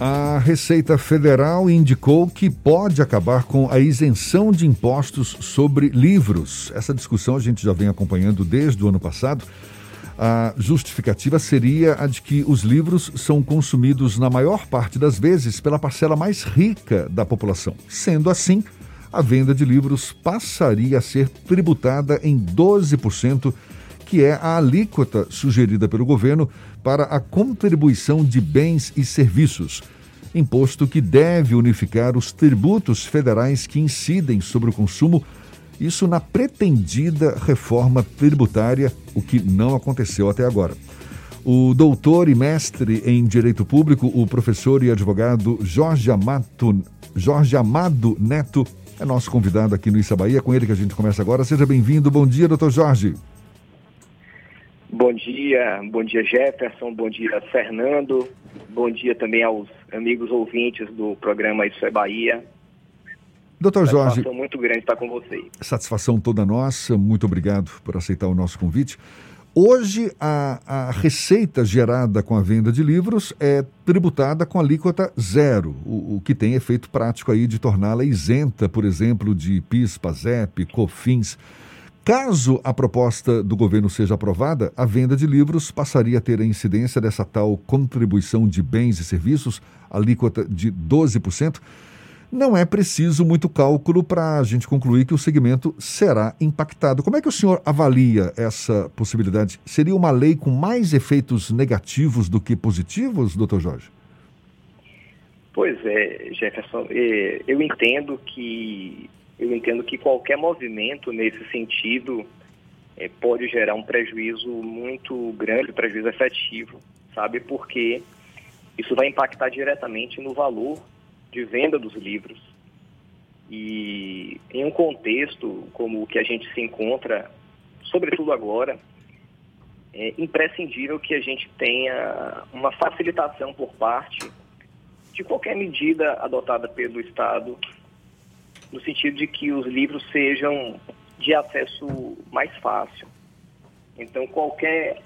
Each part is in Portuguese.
A Receita Federal indicou que pode acabar com a isenção de impostos sobre livros. Essa discussão a gente já vem acompanhando desde o ano passado. A justificativa seria a de que os livros são consumidos na maior parte das vezes pela parcela mais rica da população. Sendo assim, a venda de livros passaria a ser tributada em 12% que é a alíquota sugerida pelo governo para a contribuição de bens e serviços, imposto que deve unificar os tributos federais que incidem sobre o consumo, isso na pretendida reforma tributária, o que não aconteceu até agora. O doutor e mestre em Direito Público, o professor e advogado Jorge Amado, Jorge Amado Neto, é nosso convidado aqui no Issa Bahia. Com ele que a gente começa agora. Seja bem-vindo. Bom dia, doutor Jorge. Bom dia, bom dia Jefferson, bom dia Fernando, bom dia também aos amigos ouvintes do programa Isso é Bahia. Doutor Jorge. Satisfação muito grande estar com vocês. Satisfação toda nossa, muito obrigado por aceitar o nosso convite. Hoje, a, a receita gerada com a venda de livros é tributada com alíquota zero, o, o que tem efeito prático aí de torná-la isenta, por exemplo, de PIS, PASEP, COFINS. Caso a proposta do governo seja aprovada, a venda de livros passaria a ter a incidência dessa tal contribuição de bens e serviços, alíquota de 12%. Não é preciso muito cálculo para a gente concluir que o segmento será impactado. Como é que o senhor avalia essa possibilidade? Seria uma lei com mais efeitos negativos do que positivos, doutor Jorge? Pois é, Jefferson, é, eu entendo que eu entendo que qualquer movimento nesse sentido é, pode gerar um prejuízo muito grande, um prejuízo efetivo, sabe? Porque isso vai impactar diretamente no valor de venda dos livros. E em um contexto como o que a gente se encontra, sobretudo agora, é imprescindível que a gente tenha uma facilitação por parte de qualquer medida adotada pelo Estado no sentido de que os livros sejam de acesso mais fácil. Então, qualquer,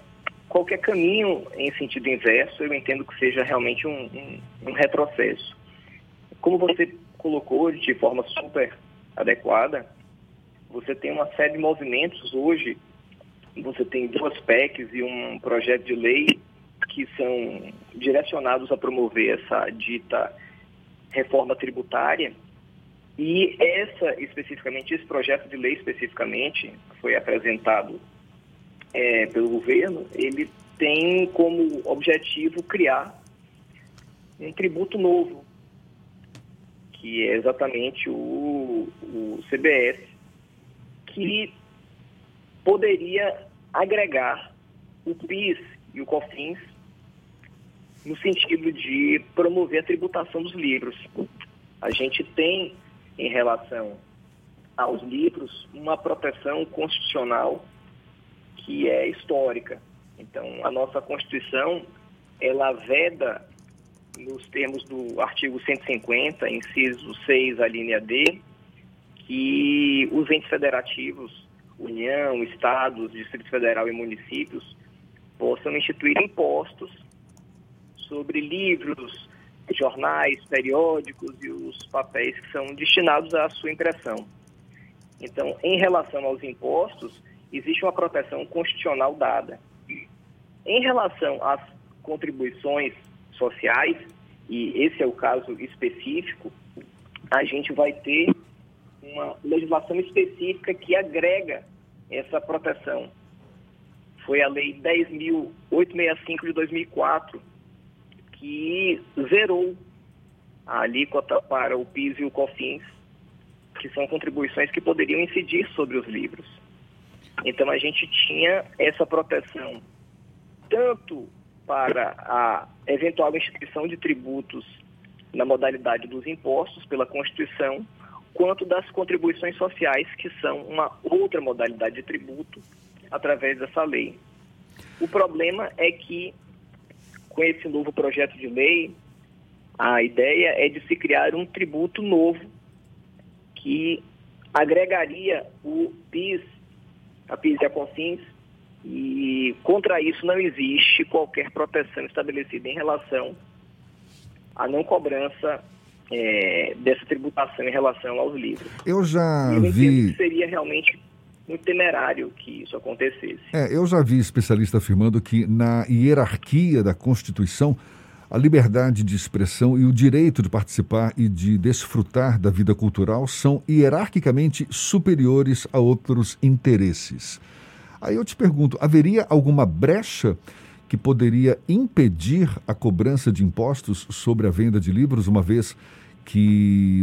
qualquer caminho em sentido inverso, eu entendo que seja realmente um, um, um retrocesso. Como você colocou de forma super adequada, você tem uma série de movimentos hoje, você tem duas PECs e um projeto de lei que são direcionados a promover essa dita reforma tributária, e essa, especificamente, esse projeto de lei especificamente, que foi apresentado é, pelo governo, ele tem como objetivo criar um tributo novo, que é exatamente o, o CBS, que poderia agregar o PIS e o COFINS no sentido de promover a tributação dos livros. A gente tem em relação aos livros uma proteção constitucional que é histórica. Então, a nossa Constituição, ela veda, nos termos do artigo 150, inciso 6, a linha D, que os entes federativos, União, Estados, Distrito Federal e municípios, possam instituir impostos sobre livros, jornais, periódicos e os papéis que são destinados à sua impressão. Então, em relação aos impostos, existe uma proteção constitucional dada. Em relação às contribuições sociais, e esse é o caso específico, a gente vai ter uma legislação específica que agrega essa proteção. Foi a Lei 10.865 de 2004, que zerou a alíquota para o PIS e o COFINS, que são contribuições que poderiam incidir sobre os livros. Então a gente tinha essa proteção tanto para a eventual instituição de tributos na modalidade dos impostos pela Constituição, quanto das contribuições sociais, que são uma outra modalidade de tributo através dessa lei. O problema é que com esse novo projeto de lei, a ideia é de se criar um tributo novo que agregaria o PIS, a PIS e a COFINS, e contra isso não existe qualquer proteção estabelecida em relação a não cobrança é, dessa tributação em relação aos livros. Eu já eu vi. Que seria realmente muito temerário que isso acontecesse. É, eu já vi especialista afirmando que na hierarquia da Constituição a liberdade de expressão e o direito de participar e de desfrutar da vida cultural são hierarquicamente superiores a outros interesses. Aí eu te pergunto: haveria alguma brecha que poderia impedir a cobrança de impostos sobre a venda de livros, uma vez que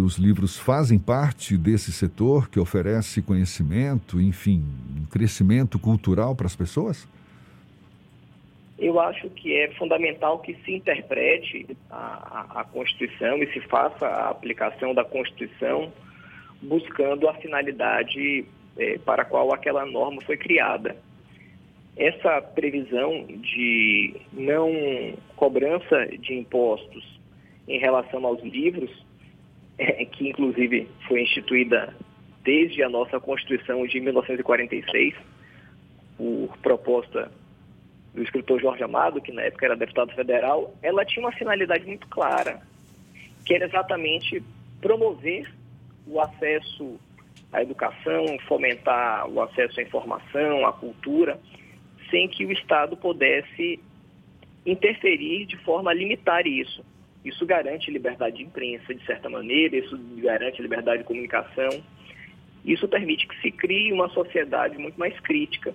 os livros fazem parte desse setor que oferece conhecimento, enfim, um crescimento cultural para as pessoas? Eu acho que é fundamental que se interprete a, a, a Constituição e se faça a aplicação da Constituição buscando a finalidade é, para a qual aquela norma foi criada. Essa previsão de não cobrança de impostos em relação aos livros, é, que inclusive foi instituída desde a nossa Constituição de 1946, por proposta do escritor Jorge Amado, que na época era deputado federal, ela tinha uma finalidade muito clara, que era exatamente promover o acesso à educação, fomentar o acesso à informação, à cultura, sem que o Estado pudesse interferir de forma a limitar isso. Isso garante liberdade de imprensa, de certa maneira, isso garante liberdade de comunicação. Isso permite que se crie uma sociedade muito mais crítica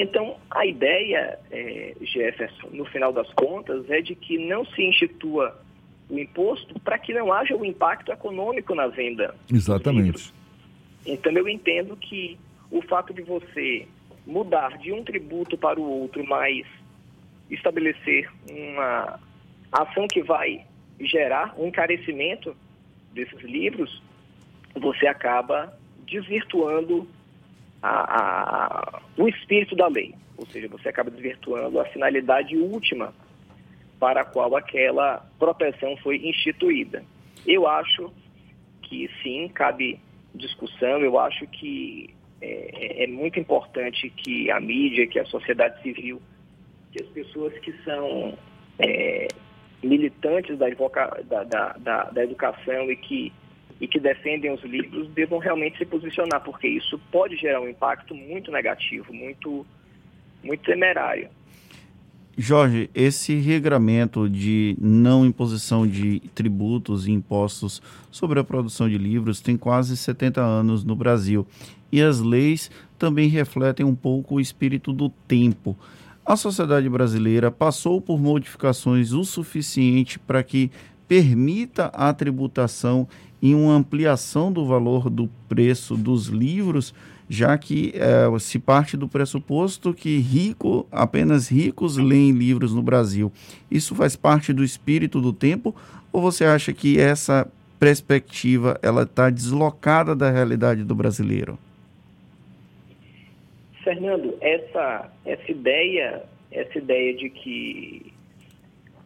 então, a ideia, é, Jefferson, no final das contas, é de que não se institua o imposto para que não haja o um impacto econômico na venda. Exatamente. Então, eu entendo que o fato de você mudar de um tributo para o outro, mas estabelecer uma ação que vai gerar um encarecimento desses livros, você acaba desvirtuando a, a, o espírito da lei, ou seja, você acaba desvirtuando a finalidade última para a qual aquela proteção foi instituída. Eu acho que sim, cabe discussão, eu acho que é, é muito importante que a mídia, que a sociedade civil, que as pessoas que são é, militantes da, da, da, da educação e que e que defendem os livros devam realmente se posicionar, porque isso pode gerar um impacto muito negativo, muito, muito temerário. Jorge, esse regramento de não imposição de tributos e impostos sobre a produção de livros tem quase 70 anos no Brasil. E as leis também refletem um pouco o espírito do tempo. A sociedade brasileira passou por modificações o suficiente para que permita a tributação e uma ampliação do valor do preço dos livros, já que é, se parte do pressuposto que rico, apenas ricos leem livros no Brasil. Isso faz parte do espírito do tempo ou você acha que essa perspectiva ela está deslocada da realidade do brasileiro? Fernando, essa essa ideia essa ideia de que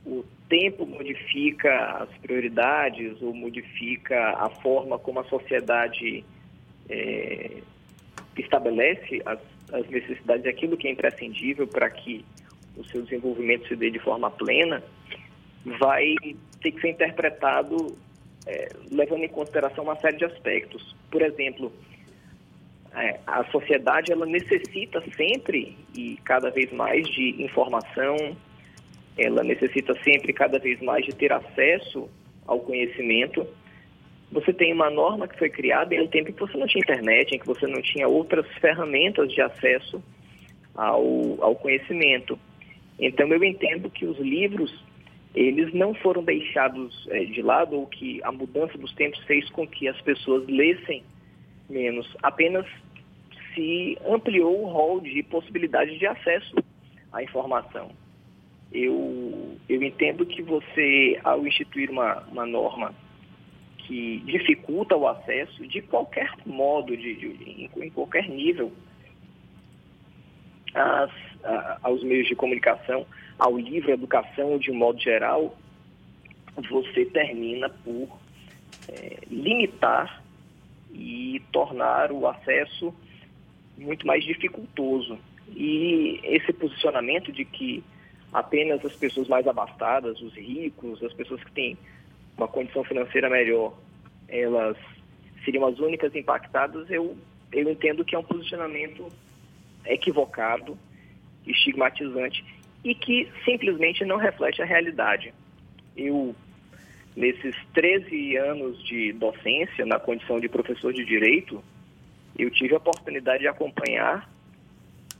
o tempo modifica as prioridades ou modifica a forma como a sociedade é, estabelece as, as necessidades, aquilo que é imprescindível para que o seu desenvolvimento se dê de forma plena, vai ter que ser interpretado é, levando em consideração uma série de aspectos. Por exemplo, é, a sociedade ela necessita sempre e cada vez mais de informação, ela necessita sempre cada vez mais de ter acesso ao conhecimento. Você tem uma norma que foi criada em um tempo em que você não tinha internet, em que você não tinha outras ferramentas de acesso ao, ao conhecimento. Então eu entendo que os livros eles não foram deixados é, de lado ou que a mudança dos tempos fez com que as pessoas lessem menos, apenas se ampliou o rol de possibilidades de acesso à informação. Eu, eu entendo que você, ao instituir uma, uma norma que dificulta o acesso de qualquer modo, de, de em, em, qualquer nível, às, a, aos meios de comunicação, ao livre educação de um modo geral, você termina por é, limitar e tornar o acesso muito mais dificultoso. E esse posicionamento de que apenas as pessoas mais abastadas, os ricos, as pessoas que têm uma condição financeira melhor, elas seriam as únicas impactadas, eu, eu entendo que é um posicionamento equivocado, estigmatizante e que simplesmente não reflete a realidade. Eu, nesses 13 anos de docência, na condição de professor de direito, eu tive a oportunidade de acompanhar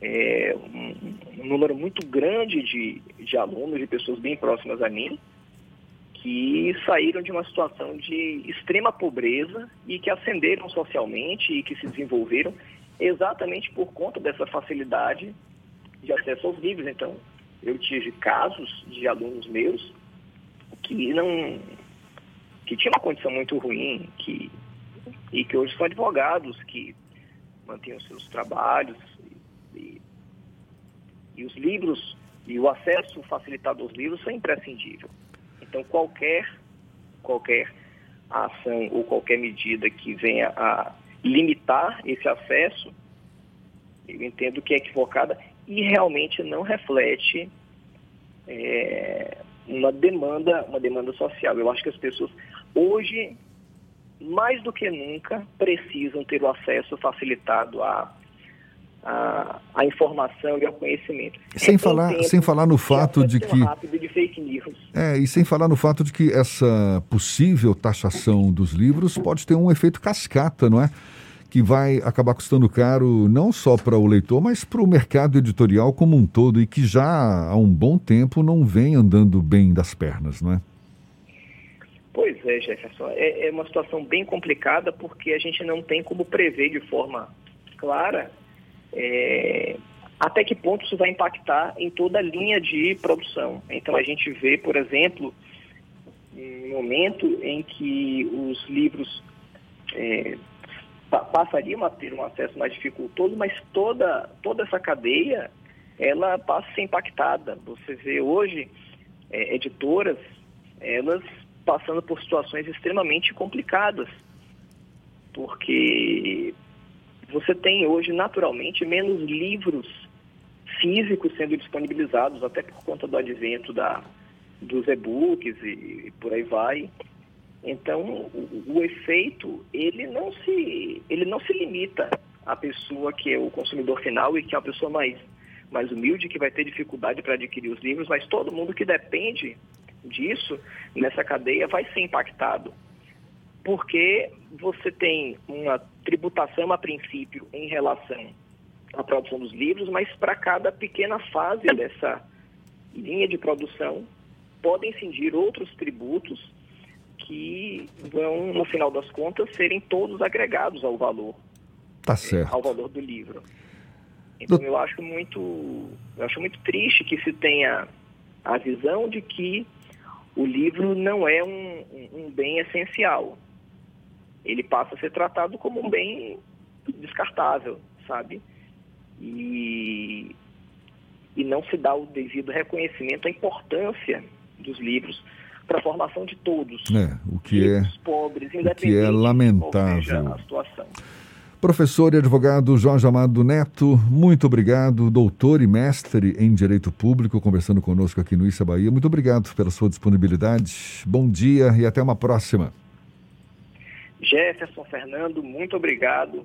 é, um, um, número muito grande de, de alunos, de pessoas bem próximas a mim, que saíram de uma situação de extrema pobreza e que ascenderam socialmente e que se desenvolveram exatamente por conta dessa facilidade de acesso aos livros. Então, eu tive casos de alunos meus que não que tinham uma condição muito ruim, que e que hoje são advogados que mantinham seus trabalhos e, e os livros e o acesso facilitado aos livros são imprescindível. Então qualquer qualquer ação ou qualquer medida que venha a limitar esse acesso, eu entendo que é equivocada e realmente não reflete é, uma demanda, uma demanda social. Eu acho que as pessoas hoje, mais do que nunca, precisam ter o acesso facilitado a a, a, informação e ao conhecimento. Sem é falar, sem falar no fato de que de fake news. É, e sem falar no fato de que essa possível taxação dos livros pode ter um efeito cascata, não é? que vai acabar custando caro não só para o leitor, mas para o mercado editorial como um todo e que já há um bom tempo não vem andando bem das pernas, não é? Pois é, Jefferson. É, é uma situação bem complicada porque a gente não tem como prever de forma clara é, até que ponto isso vai impactar em toda a linha de produção. Então a gente vê, por exemplo, um momento em que os livros é, passariam a ter um acesso mais dificultoso, mas toda, toda essa cadeia ela passa a ser impactada. Você vê hoje é, editoras, elas passando por situações extremamente complicadas, porque você tem hoje naturalmente menos livros físicos sendo disponibilizados, até por conta do advento da, dos e-books e, e por aí vai. Então, o, o, efeito, ele não, se, ele não se limita à pessoa que é o consumidor final e que é a pessoa mais, mais humilde, que vai ter dificuldade para adquirir os livros, mas todo mundo que depende disso, nessa cadeia, vai ser impactado. Porque você tem uma tributação a princípio em relação à produção dos livros, mas para cada pequena fase dessa linha de produção, podem incidir outros tributos que vão, no final das contas, serem todos agregados ao valor. Tá certo. Ao valor do livro. Então eu acho muito, eu acho muito triste que se tenha a visão de que o livro não é um, um bem essencial. Ele passa a ser tratado como um bem descartável, sabe? E, e não se dá o devido reconhecimento à importância dos livros para a formação de todos. É, o que é, pobres, o que é lamentável. Professor e advogado Jorge Amado Neto, muito obrigado, doutor e mestre em Direito Público, conversando conosco aqui no Issa Bahia. Muito obrigado pela sua disponibilidade. Bom dia e até uma próxima. Jefferson, Fernando, muito obrigado.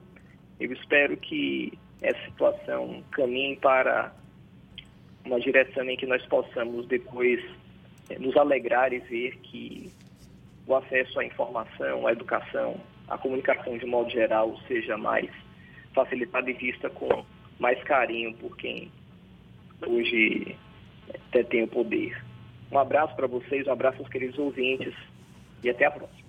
Eu espero que essa situação caminhe para uma direção em que nós possamos depois é, nos alegrar e ver que o acesso à informação, à educação, à comunicação de modo geral seja mais facilitado e vista com mais carinho por quem hoje detém o poder. Um abraço para vocês, um abraço aos queridos ouvintes e até a próxima.